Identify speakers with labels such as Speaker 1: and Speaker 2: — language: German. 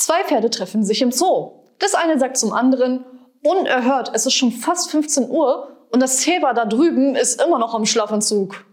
Speaker 1: Zwei Pferde treffen sich im Zoo. Das eine sagt zum anderen, unerhört, es ist schon fast 15 Uhr und das Zebra da drüben ist immer noch am Schlafanzug.